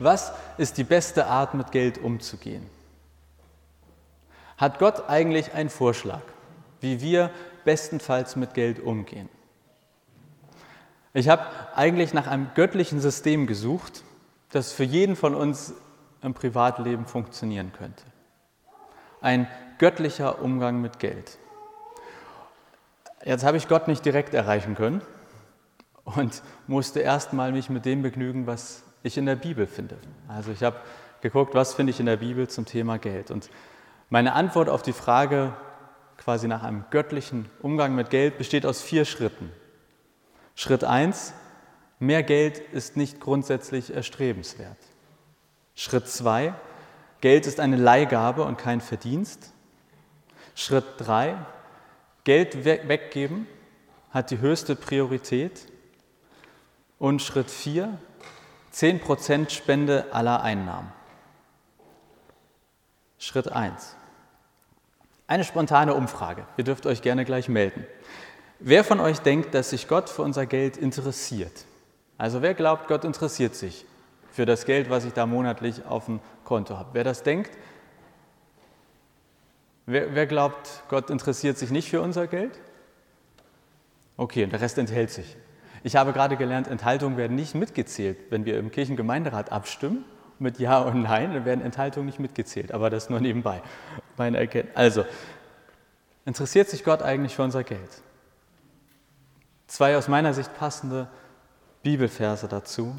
Was ist die beste Art, mit Geld umzugehen? Hat Gott eigentlich einen Vorschlag, wie wir bestenfalls mit Geld umgehen? Ich habe eigentlich nach einem göttlichen System gesucht, das für jeden von uns im Privatleben funktionieren könnte. Ein göttlicher Umgang mit Geld. Jetzt habe ich Gott nicht direkt erreichen können und musste erstmal mich mit dem begnügen, was ich in der Bibel finde. Also ich habe geguckt, was finde ich in der Bibel zum Thema Geld. Und meine Antwort auf die Frage quasi nach einem göttlichen Umgang mit Geld besteht aus vier Schritten. Schritt 1, mehr Geld ist nicht grundsätzlich erstrebenswert. Schritt 2, Geld ist eine Leihgabe und kein Verdienst. Schritt 3, Geld weggeben hat die höchste Priorität. Und Schritt 4, 10% Spende aller Einnahmen. Schritt 1. Eine spontane Umfrage. Ihr dürft euch gerne gleich melden. Wer von euch denkt, dass sich Gott für unser Geld interessiert? Also wer glaubt, Gott interessiert sich für das Geld, was ich da monatlich auf dem Konto habe? Wer das denkt? Wer, wer glaubt, Gott interessiert sich nicht für unser Geld? Okay, und der Rest enthält sich. Ich habe gerade gelernt, Enthaltungen werden nicht mitgezählt. Wenn wir im Kirchengemeinderat abstimmen mit Ja und Nein, dann werden Enthaltungen nicht mitgezählt. Aber das nur nebenbei. Meine Erkenntnis. Also, interessiert sich Gott eigentlich für unser Geld? Zwei aus meiner Sicht passende Bibelverse dazu.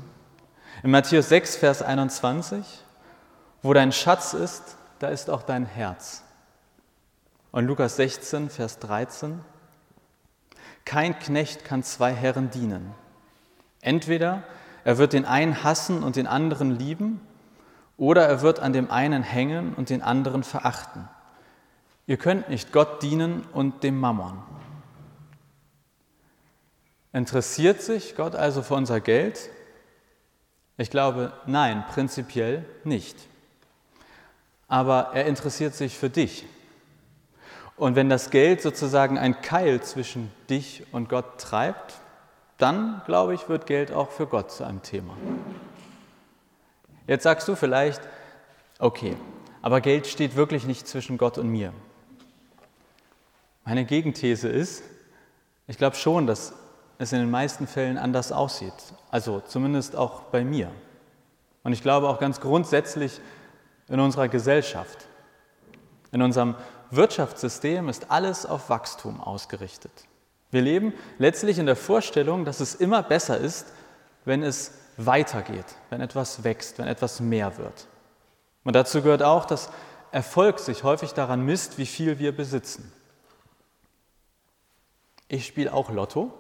In Matthäus 6, Vers 21, wo dein Schatz ist, da ist auch dein Herz. Und Lukas 16, Vers 13, kein Knecht kann zwei Herren dienen. Entweder er wird den einen hassen und den anderen lieben, oder er wird an dem einen hängen und den anderen verachten. Ihr könnt nicht Gott dienen und dem Mammon. Interessiert sich Gott also für unser Geld? Ich glaube, nein, prinzipiell nicht. Aber er interessiert sich für dich. Und wenn das Geld sozusagen ein Keil zwischen dich und Gott treibt, dann, glaube ich, wird Geld auch für Gott zu einem Thema. Jetzt sagst du vielleicht, okay, aber Geld steht wirklich nicht zwischen Gott und mir. Meine Gegenthese ist, ich glaube schon, dass es in den meisten Fällen anders aussieht. Also zumindest auch bei mir. Und ich glaube auch ganz grundsätzlich in unserer Gesellschaft. In unserem Wirtschaftssystem ist alles auf Wachstum ausgerichtet. Wir leben letztlich in der Vorstellung, dass es immer besser ist, wenn es weitergeht, wenn etwas wächst, wenn etwas mehr wird. Und dazu gehört auch, dass Erfolg sich häufig daran misst, wie viel wir besitzen. Ich spiele auch Lotto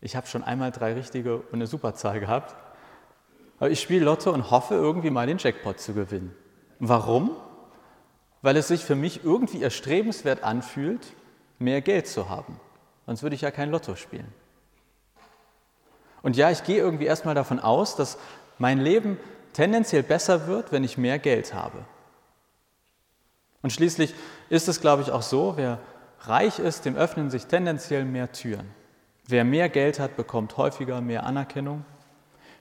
ich habe schon einmal drei richtige und eine Superzahl gehabt. Aber ich spiele Lotto und hoffe irgendwie mal den Jackpot zu gewinnen. Warum? Weil es sich für mich irgendwie erstrebenswert anfühlt, mehr Geld zu haben. Sonst würde ich ja kein Lotto spielen. Und ja, ich gehe irgendwie erstmal davon aus, dass mein Leben tendenziell besser wird, wenn ich mehr Geld habe. Und schließlich ist es, glaube ich, auch so, wer reich ist, dem öffnen sich tendenziell mehr Türen. Wer mehr Geld hat, bekommt häufiger mehr Anerkennung.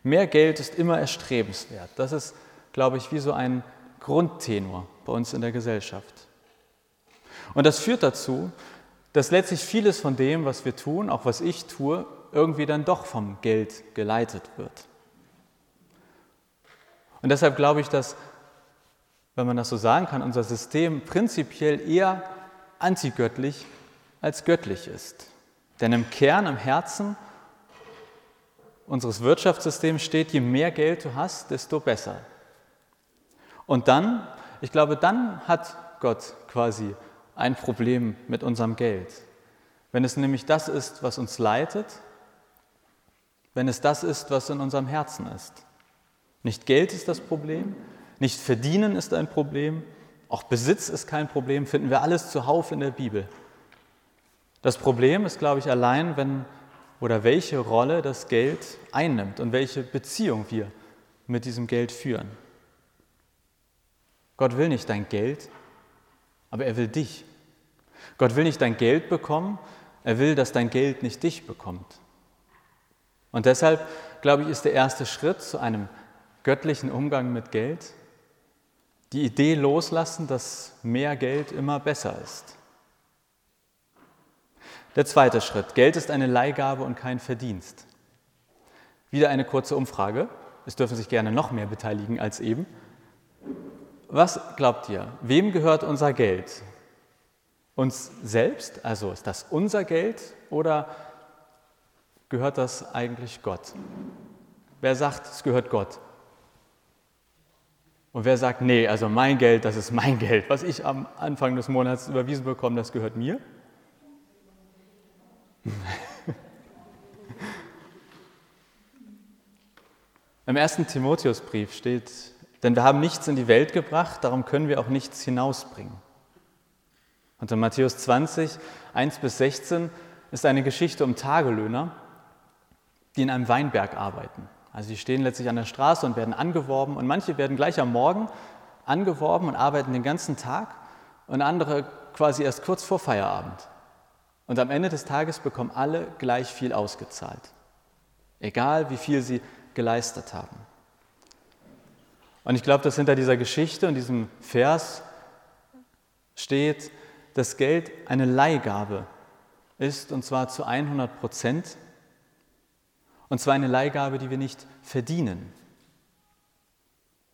Mehr Geld ist immer erstrebenswert. Das ist, glaube ich, wie so ein Grundtenor bei uns in der Gesellschaft. Und das führt dazu, dass letztlich vieles von dem, was wir tun, auch was ich tue, irgendwie dann doch vom Geld geleitet wird. Und deshalb glaube ich, dass, wenn man das so sagen kann, unser System prinzipiell eher antigöttlich als göttlich ist. Denn im Kern, im Herzen unseres Wirtschaftssystems steht, je mehr Geld du hast, desto besser. Und dann, ich glaube, dann hat Gott quasi ein Problem mit unserem Geld. Wenn es nämlich das ist, was uns leitet, wenn es das ist, was in unserem Herzen ist. Nicht Geld ist das Problem, nicht Verdienen ist ein Problem, auch Besitz ist kein Problem, finden wir alles zuhauf in der Bibel. Das Problem ist, glaube ich, allein, wenn oder welche Rolle das Geld einnimmt und welche Beziehung wir mit diesem Geld führen. Gott will nicht dein Geld, aber er will dich. Gott will nicht dein Geld bekommen, er will, dass dein Geld nicht dich bekommt. Und deshalb, glaube ich, ist der erste Schritt zu einem göttlichen Umgang mit Geld, die Idee loslassen, dass mehr Geld immer besser ist. Der zweite Schritt. Geld ist eine Leihgabe und kein Verdienst. Wieder eine kurze Umfrage. Es dürfen sich gerne noch mehr beteiligen als eben. Was glaubt ihr? Wem gehört unser Geld? Uns selbst? Also ist das unser Geld oder gehört das eigentlich Gott? Wer sagt, es gehört Gott? Und wer sagt, nee, also mein Geld, das ist mein Geld. Was ich am Anfang des Monats überwiesen bekomme, das gehört mir? Im ersten Timotheusbrief steht, denn wir haben nichts in die Welt gebracht, darum können wir auch nichts hinausbringen. Und in Matthäus 20, 1 bis 16 ist eine Geschichte um Tagelöhner, die in einem Weinberg arbeiten. Also die stehen letztlich an der Straße und werden angeworben und manche werden gleich am Morgen angeworben und arbeiten den ganzen Tag und andere quasi erst kurz vor Feierabend. Und am Ende des Tages bekommen alle gleich viel ausgezahlt, egal wie viel sie geleistet haben. Und ich glaube, dass hinter dieser Geschichte und diesem Vers steht, dass Geld eine Leihgabe ist, und zwar zu 100 Prozent. Und zwar eine Leihgabe, die wir nicht verdienen.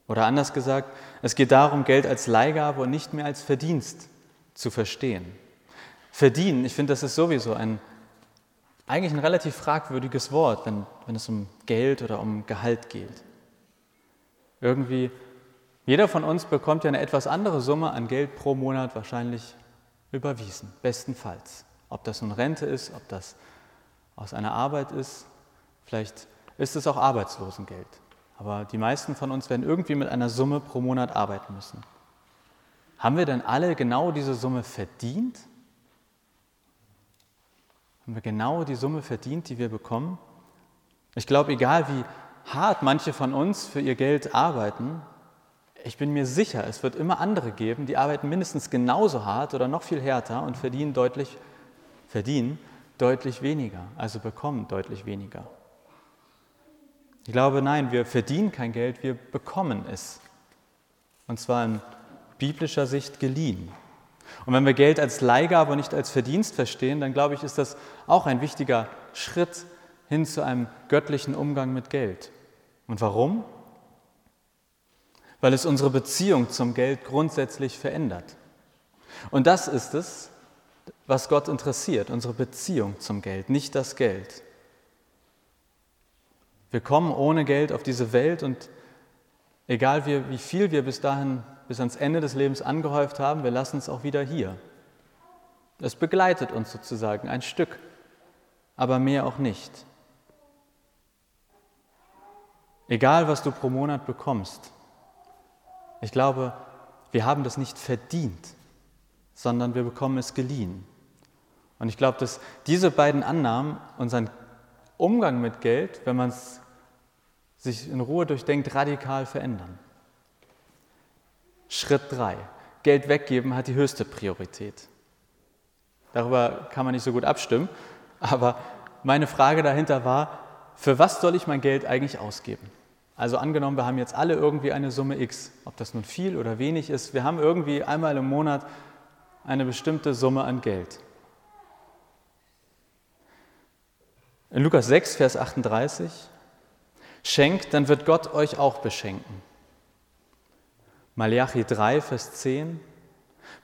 Oder anders gesagt, es geht darum, Geld als Leihgabe und nicht mehr als Verdienst zu verstehen. Verdienen, ich finde, das ist sowieso ein, eigentlich ein relativ fragwürdiges Wort, wenn, wenn es um Geld oder um Gehalt geht. Irgendwie, jeder von uns bekommt ja eine etwas andere Summe an Geld pro Monat wahrscheinlich überwiesen, bestenfalls. Ob das nun Rente ist, ob das aus einer Arbeit ist, vielleicht ist es auch Arbeitslosengeld. Aber die meisten von uns werden irgendwie mit einer Summe pro Monat arbeiten müssen. Haben wir denn alle genau diese Summe verdient? Haben wir genau die Summe verdient, die wir bekommen? Ich glaube, egal wie hart manche von uns für ihr Geld arbeiten, ich bin mir sicher, es wird immer andere geben, die arbeiten mindestens genauso hart oder noch viel härter und verdienen deutlich, verdienen deutlich weniger, also bekommen deutlich weniger. Ich glaube, nein, wir verdienen kein Geld, wir bekommen es. Und zwar in biblischer Sicht geliehen. Und wenn wir Geld als Leihgabe und nicht als Verdienst verstehen, dann glaube ich, ist das auch ein wichtiger Schritt hin zu einem göttlichen Umgang mit Geld. Und warum? Weil es unsere Beziehung zum Geld grundsätzlich verändert. Und das ist es, was Gott interessiert, unsere Beziehung zum Geld, nicht das Geld. Wir kommen ohne Geld auf diese Welt und egal wie, wie viel wir bis dahin, bis ans Ende des Lebens angehäuft haben, wir lassen es auch wieder hier. Es begleitet uns sozusagen ein Stück, aber mehr auch nicht. Egal, was du pro Monat bekommst. Ich glaube, wir haben das nicht verdient, sondern wir bekommen es geliehen. Und ich glaube, dass diese beiden Annahmen unseren Umgang mit Geld, wenn man es sich in Ruhe durchdenkt, radikal verändern. Schritt 3. Geld weggeben hat die höchste Priorität. Darüber kann man nicht so gut abstimmen, aber meine Frage dahinter war, für was soll ich mein Geld eigentlich ausgeben? Also angenommen, wir haben jetzt alle irgendwie eine Summe X, ob das nun viel oder wenig ist, wir haben irgendwie einmal im Monat eine bestimmte Summe an Geld. In Lukas 6, Vers 38, schenkt, dann wird Gott euch auch beschenken. Malachi 3, Vers 10,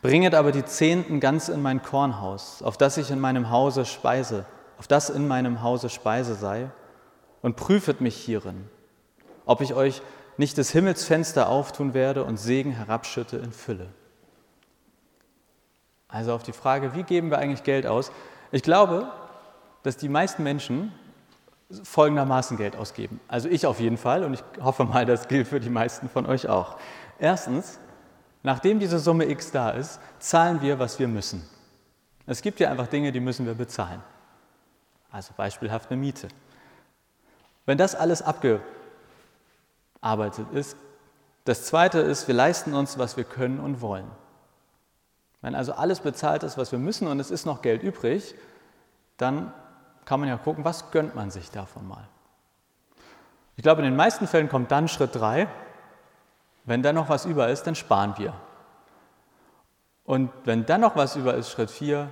bringet aber die Zehnten ganz in mein Kornhaus, auf das ich in meinem Hause speise, auf das in meinem Hause Speise sei und prüfet mich hierin, ob ich euch nicht des Himmels Fenster auftun werde und Segen herabschütte in Fülle. Also auf die Frage, wie geben wir eigentlich Geld aus? Ich glaube, dass die meisten Menschen folgendermaßen Geld ausgeben. Also ich auf jeden Fall und ich hoffe mal, das gilt für die meisten von euch auch. Erstens, nachdem diese Summe X da ist, zahlen wir, was wir müssen. Es gibt ja einfach Dinge, die müssen wir bezahlen. Also beispielhaft eine Miete. Wenn das alles abgearbeitet ist, das Zweite ist, wir leisten uns, was wir können und wollen. Wenn also alles bezahlt ist, was wir müssen und es ist noch Geld übrig, dann kann man ja gucken, was gönnt man sich davon mal. Ich glaube, in den meisten Fällen kommt dann Schritt drei. Wenn dann noch was über ist, dann sparen wir. Und wenn dann noch was über ist, Schritt vier,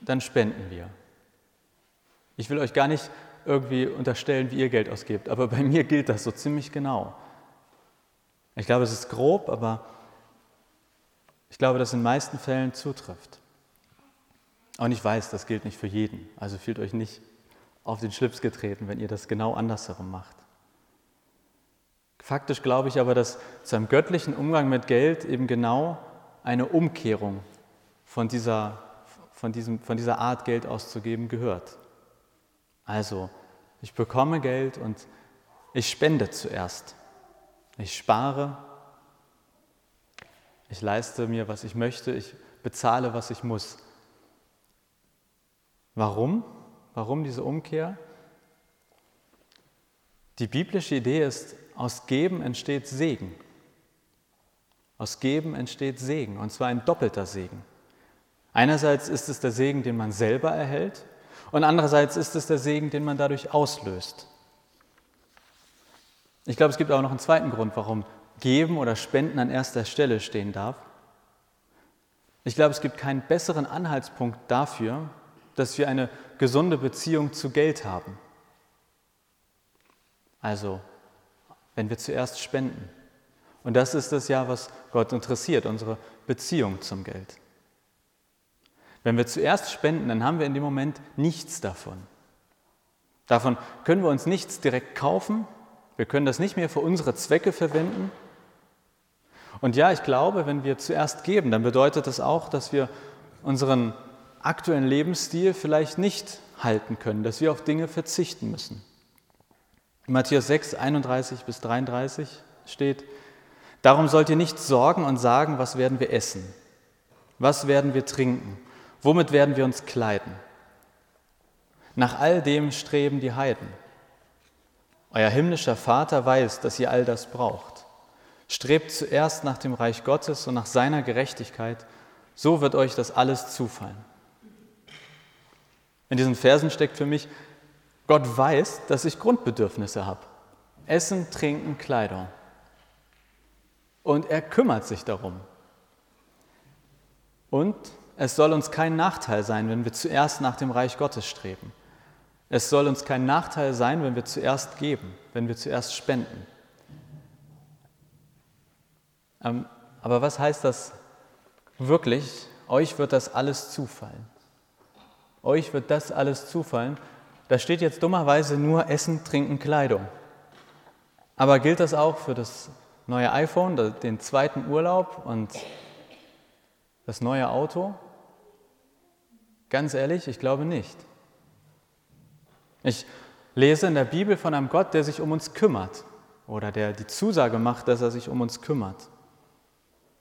dann spenden wir. Ich will euch gar nicht irgendwie unterstellen, wie ihr Geld ausgebt, aber bei mir gilt das so ziemlich genau. Ich glaube, es ist grob, aber ich glaube, dass in den meisten Fällen zutrifft. Und ich weiß, das gilt nicht für jeden. Also fühlt euch nicht auf den Schlips getreten, wenn ihr das genau andersherum macht. Faktisch glaube ich aber, dass zu einem göttlichen Umgang mit Geld eben genau eine Umkehrung von dieser, von, diesem, von dieser Art, Geld auszugeben, gehört. Also, ich bekomme Geld und ich spende zuerst. Ich spare, ich leiste mir, was ich möchte, ich bezahle, was ich muss. Warum? Warum diese Umkehr? Die biblische Idee ist, aus Geben entsteht Segen. Aus Geben entsteht Segen, und zwar ein doppelter Segen. Einerseits ist es der Segen, den man selber erhält, und andererseits ist es der Segen, den man dadurch auslöst. Ich glaube, es gibt auch noch einen zweiten Grund, warum Geben oder Spenden an erster Stelle stehen darf. Ich glaube, es gibt keinen besseren Anhaltspunkt dafür, dass wir eine gesunde Beziehung zu Geld haben. Also, wenn wir zuerst spenden. Und das ist das ja, was Gott interessiert, unsere Beziehung zum Geld. Wenn wir zuerst spenden, dann haben wir in dem Moment nichts davon. Davon können wir uns nichts direkt kaufen, wir können das nicht mehr für unsere Zwecke verwenden. Und ja, ich glaube, wenn wir zuerst geben, dann bedeutet das auch, dass wir unseren aktuellen Lebensstil vielleicht nicht halten können, dass wir auf Dinge verzichten müssen. In Matthäus 6, 31 bis 33 steht, Darum sollt ihr nicht sorgen und sagen, was werden wir essen, was werden wir trinken, womit werden wir uns kleiden. Nach all dem streben die Heiden. Euer himmlischer Vater weiß, dass ihr all das braucht. Strebt zuerst nach dem Reich Gottes und nach seiner Gerechtigkeit, so wird euch das alles zufallen. In diesen Versen steckt für mich, Gott weiß, dass ich Grundbedürfnisse habe. Essen, Trinken, Kleidung. Und er kümmert sich darum. Und es soll uns kein Nachteil sein, wenn wir zuerst nach dem Reich Gottes streben. Es soll uns kein Nachteil sein, wenn wir zuerst geben, wenn wir zuerst spenden. Ähm, aber was heißt das wirklich? Euch wird das alles zufallen. Euch wird das alles zufallen. Da steht jetzt dummerweise nur Essen, Trinken, Kleidung. Aber gilt das auch für das neue iPhone, den zweiten Urlaub und das neue Auto? Ganz ehrlich, ich glaube nicht. Ich lese in der Bibel von einem Gott, der sich um uns kümmert oder der die Zusage macht, dass er sich um uns kümmert,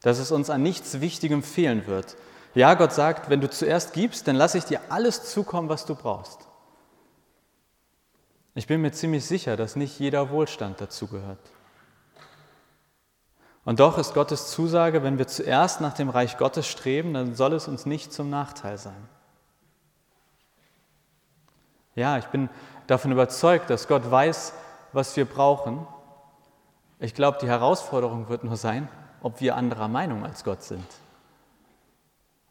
dass es uns an nichts Wichtigem fehlen wird, ja, Gott sagt, wenn du zuerst gibst, dann lasse ich dir alles zukommen, was du brauchst. Ich bin mir ziemlich sicher, dass nicht jeder Wohlstand dazugehört. Und doch ist Gottes Zusage, wenn wir zuerst nach dem Reich Gottes streben, dann soll es uns nicht zum Nachteil sein. Ja, ich bin davon überzeugt, dass Gott weiß, was wir brauchen. Ich glaube, die Herausforderung wird nur sein, ob wir anderer Meinung als Gott sind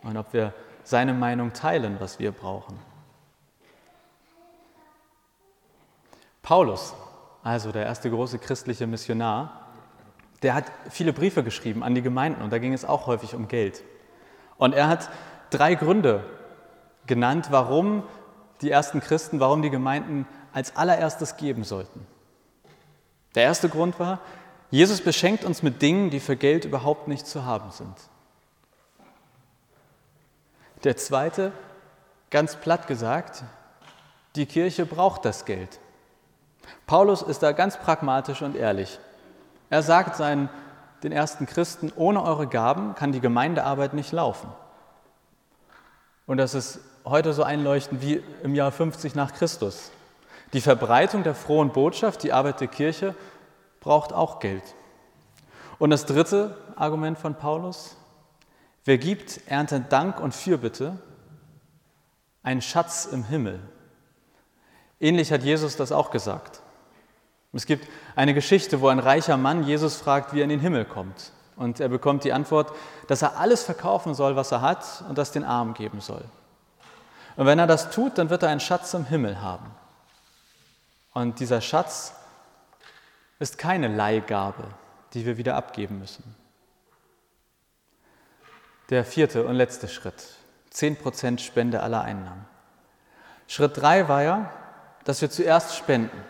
und ob wir seine Meinung teilen, was wir brauchen. Paulus, also der erste große christliche Missionar, der hat viele Briefe geschrieben an die Gemeinden und da ging es auch häufig um Geld. Und er hat drei Gründe genannt, warum die ersten Christen, warum die Gemeinden als allererstes geben sollten. Der erste Grund war, Jesus beschenkt uns mit Dingen, die für Geld überhaupt nicht zu haben sind. Der zweite, ganz platt gesagt, die Kirche braucht das Geld. Paulus ist da ganz pragmatisch und ehrlich. Er sagt seinen, den ersten Christen, ohne eure Gaben kann die Gemeindearbeit nicht laufen. Und das ist heute so einleuchtend wie im Jahr 50 nach Christus. Die Verbreitung der frohen Botschaft, die Arbeit der Kirche, braucht auch Geld. Und das dritte Argument von Paulus, Wer gibt, erntet Dank und Fürbitte, ein Schatz im Himmel. Ähnlich hat Jesus das auch gesagt. Es gibt eine Geschichte, wo ein reicher Mann Jesus fragt, wie er in den Himmel kommt. Und er bekommt die Antwort, dass er alles verkaufen soll, was er hat und das den Armen geben soll. Und wenn er das tut, dann wird er einen Schatz im Himmel haben. Und dieser Schatz ist keine Leihgabe, die wir wieder abgeben müssen. Der vierte und letzte Schritt, 10% Spende aller Einnahmen. Schritt drei war ja, dass wir zuerst spenden.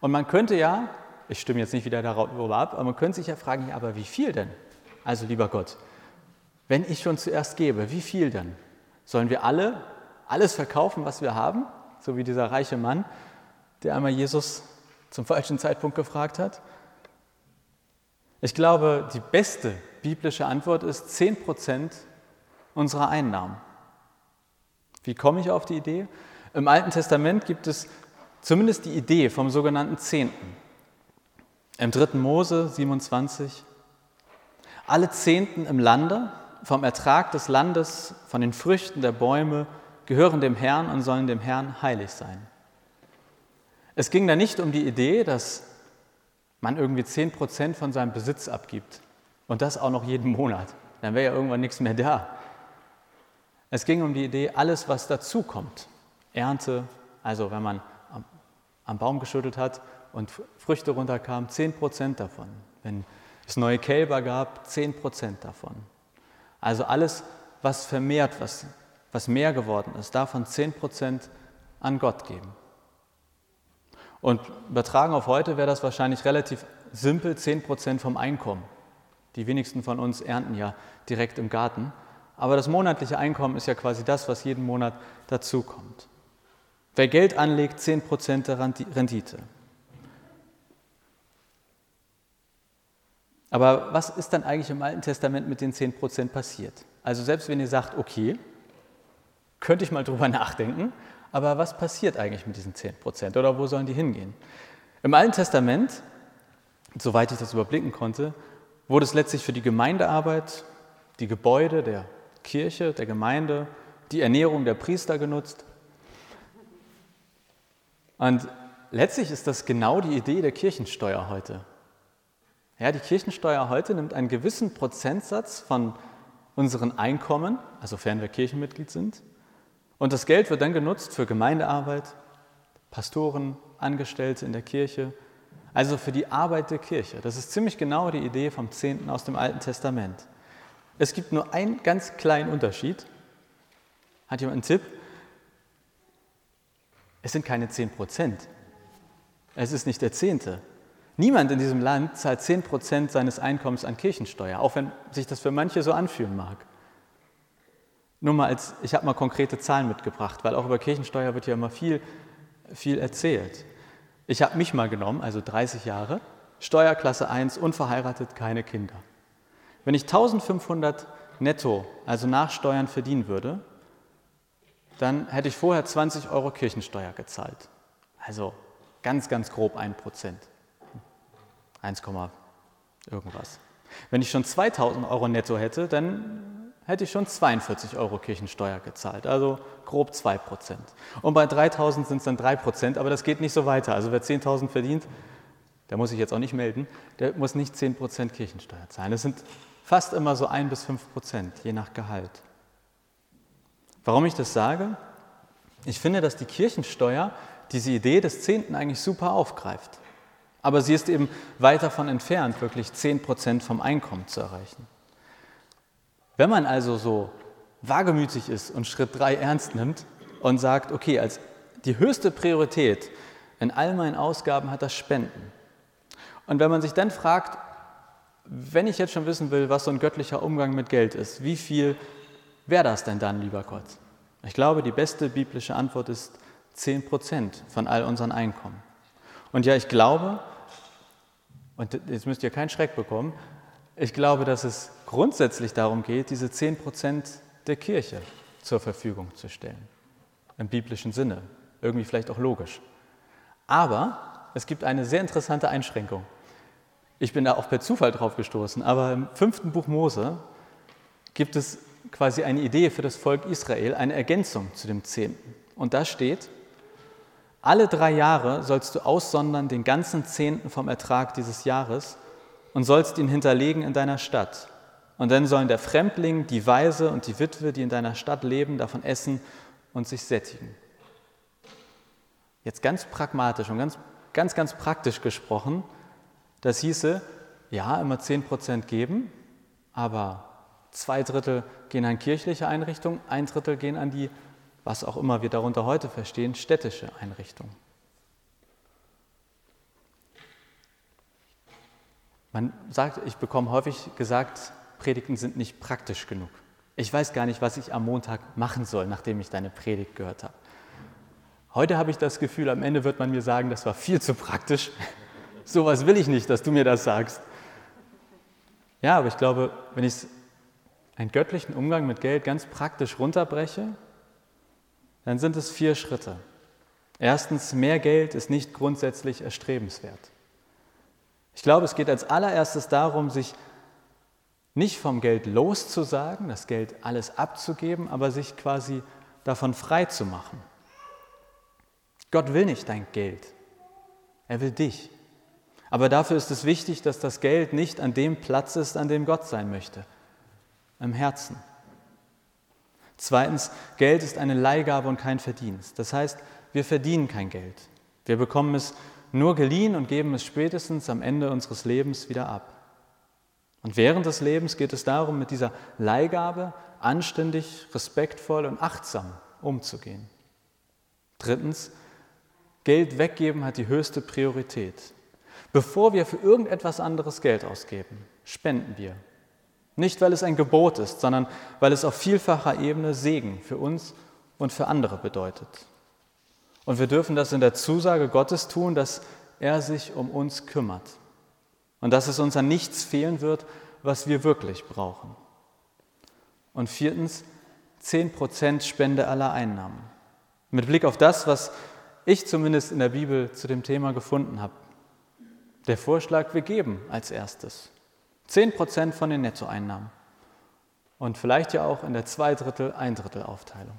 Und man könnte ja, ich stimme jetzt nicht wieder darüber ab, aber man könnte sich ja fragen, ja, aber wie viel denn? Also lieber Gott, wenn ich schon zuerst gebe, wie viel denn? Sollen wir alle alles verkaufen, was wir haben? So wie dieser reiche Mann, der einmal Jesus zum falschen Zeitpunkt gefragt hat? Ich glaube, die beste biblische Antwort ist 10% unserer Einnahmen. Wie komme ich auf die Idee? Im Alten Testament gibt es zumindest die Idee vom sogenannten Zehnten. Im 3. Mose 27. Alle Zehnten im Lande, vom Ertrag des Landes, von den Früchten der Bäume, gehören dem Herrn und sollen dem Herrn heilig sein. Es ging da nicht um die Idee, dass man irgendwie 10% von seinem Besitz abgibt und das auch noch jeden Monat. Dann wäre ja irgendwann nichts mehr da. Es ging um die Idee, alles, was dazukommt, Ernte, also wenn man am, Baum geschüttelt hat und Früchte runterkamen, 10% davon. Wenn es neue Kälber gab, 10% davon. Also alles, was vermehrt, was, was mehr geworden ist, davon 10% an Gott geben. Und übertragen auf heute wäre das wahrscheinlich relativ simpel, 10% vom Einkommen. Die wenigsten von uns ernten ja direkt im Garten. Aber das monatliche Einkommen ist ja quasi das, was jeden Monat dazukommt. Wer Geld anlegt, 10% der Rendite. Aber was ist dann eigentlich im Alten Testament mit den 10% passiert? Also selbst wenn ihr sagt, okay, könnte ich mal drüber nachdenken, aber was passiert eigentlich mit diesen 10% oder wo sollen die hingehen? Im Alten Testament, soweit ich das überblicken konnte, wurde es letztlich für die Gemeindearbeit, die Gebäude der Kirche, der Gemeinde, die Ernährung der Priester genutzt. Und letztlich ist das genau die Idee der Kirchensteuer heute. Ja, die Kirchensteuer heute nimmt einen gewissen Prozentsatz von unseren Einkommen, also sofern wir Kirchenmitglied sind, und das Geld wird dann genutzt für Gemeindearbeit, Pastoren, Angestellte in der Kirche, also für die Arbeit der Kirche. Das ist ziemlich genau die Idee vom Zehnten aus dem Alten Testament. Es gibt nur einen ganz kleinen Unterschied. Hat jemand einen Tipp? Es sind keine 10 Prozent. Es ist nicht der Zehnte. Niemand in diesem Land zahlt 10 Prozent seines Einkommens an Kirchensteuer, auch wenn sich das für manche so anfühlen mag. Nur mal als, ich habe mal konkrete Zahlen mitgebracht, weil auch über Kirchensteuer wird ja immer viel, viel erzählt. Ich habe mich mal genommen, also 30 Jahre, Steuerklasse 1, unverheiratet, keine Kinder. Wenn ich 1500 netto, also nach Steuern verdienen würde, dann hätte ich vorher 20 Euro Kirchensteuer gezahlt. Also ganz, ganz grob 1 Prozent. 1, irgendwas. Wenn ich schon 2000 Euro netto hätte, dann hätte ich schon 42 Euro Kirchensteuer gezahlt, also grob 2 Prozent. Und bei 3000 sind es dann 3 Prozent, aber das geht nicht so weiter. Also wer 10.000 verdient, der muss sich jetzt auch nicht melden, der muss nicht 10 Prozent Kirchensteuer zahlen. Das sind fast immer so 1 bis 5 Prozent, je nach Gehalt. Warum ich das sage? Ich finde, dass die Kirchensteuer diese Idee des Zehnten eigentlich super aufgreift. Aber sie ist eben weit davon entfernt, wirklich 10 Prozent vom Einkommen zu erreichen. Wenn man also so wagemütig ist und Schritt 3 ernst nimmt und sagt, okay, als die höchste Priorität in all meinen Ausgaben hat das Spenden. Und wenn man sich dann fragt, wenn ich jetzt schon wissen will, was so ein göttlicher Umgang mit Geld ist, wie viel wäre das denn dann, lieber Gott? Ich glaube, die beste biblische Antwort ist 10 Prozent von all unseren Einkommen. Und ja, ich glaube, und jetzt müsst ihr keinen Schreck bekommen, ich glaube, dass es grundsätzlich darum geht, diese 10 Prozent der Kirche zur Verfügung zu stellen. Im biblischen Sinne. Irgendwie vielleicht auch logisch. Aber es gibt eine sehr interessante Einschränkung. Ich bin da auch per Zufall drauf gestoßen, aber im fünften Buch Mose gibt es quasi eine Idee für das Volk Israel, eine Ergänzung zu dem Zehnten. Und da steht, alle drei Jahre sollst du aussondern den ganzen Zehnten vom Ertrag dieses Jahres und sollst ihn hinterlegen in deiner Stadt. Und dann sollen der Fremdling, die Weise und die Witwe, die in deiner Stadt leben, davon essen und sich sättigen. Jetzt ganz pragmatisch und ganz, ganz, ganz praktisch gesprochen, das hieße, ja, immer 10% geben, aber zwei Drittel gehen an kirchliche Einrichtungen, ein Drittel gehen an die, was auch immer wir darunter heute verstehen, städtische Einrichtungen. Man sagt, ich bekomme häufig gesagt, Predigten sind nicht praktisch genug. Ich weiß gar nicht, was ich am Montag machen soll, nachdem ich deine Predigt gehört habe. Heute habe ich das Gefühl, am Ende wird man mir sagen, das war viel zu praktisch. Sowas will ich nicht, dass du mir das sagst. Ja, aber ich glaube, wenn ich einen göttlichen Umgang mit Geld ganz praktisch runterbreche, dann sind es vier Schritte. Erstens, mehr Geld ist nicht grundsätzlich erstrebenswert. Ich glaube, es geht als allererstes darum, sich nicht vom Geld loszusagen, das Geld alles abzugeben, aber sich quasi davon frei zu machen. Gott will nicht dein Geld, er will dich. Aber dafür ist es wichtig, dass das Geld nicht an dem Platz ist, an dem Gott sein möchte, im Herzen. Zweitens, Geld ist eine Leihgabe und kein Verdienst. Das heißt, wir verdienen kein Geld. Wir bekommen es nur geliehen und geben es spätestens am Ende unseres Lebens wieder ab. Und während des Lebens geht es darum, mit dieser Leihgabe anständig, respektvoll und achtsam umzugehen. Drittens, Geld weggeben hat die höchste Priorität. Bevor wir für irgendetwas anderes Geld ausgeben, spenden wir. Nicht, weil es ein Gebot ist, sondern weil es auf vielfacher Ebene Segen für uns und für andere bedeutet. Und wir dürfen das in der Zusage Gottes tun, dass er sich um uns kümmert und dass es uns an nichts fehlen wird, was wir wirklich brauchen. Und viertens, 10% Spende aller Einnahmen. Mit Blick auf das, was ich zumindest in der Bibel zu dem Thema gefunden habe. Der Vorschlag, wir geben als erstes 10% von den Nettoeinnahmen und vielleicht ja auch in der Zweidrittel, Eindrittel Aufteilung.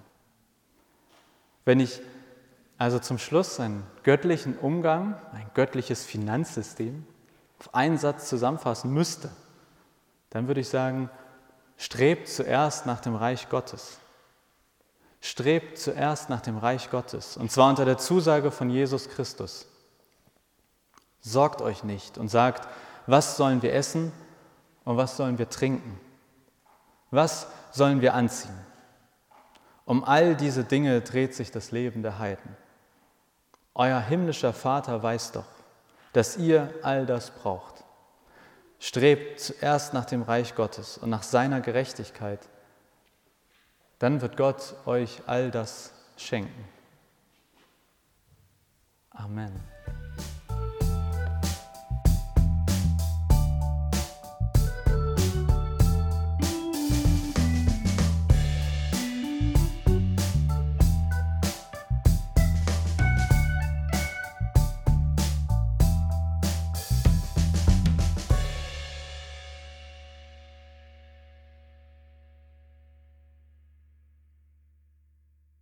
Wenn ich also zum Schluss einen göttlichen Umgang, ein göttliches Finanzsystem auf einen Satz zusammenfassen müsste, dann würde ich sagen, strebt zuerst nach dem Reich Gottes. Strebt zuerst nach dem Reich Gottes, und zwar unter der Zusage von Jesus Christus. Sorgt euch nicht und sagt, was sollen wir essen und was sollen wir trinken? Was sollen wir anziehen? Um all diese Dinge dreht sich das Leben der Heiden. Euer himmlischer Vater weiß doch, dass ihr all das braucht. Strebt zuerst nach dem Reich Gottes und nach seiner Gerechtigkeit. Dann wird Gott euch all das schenken. Amen.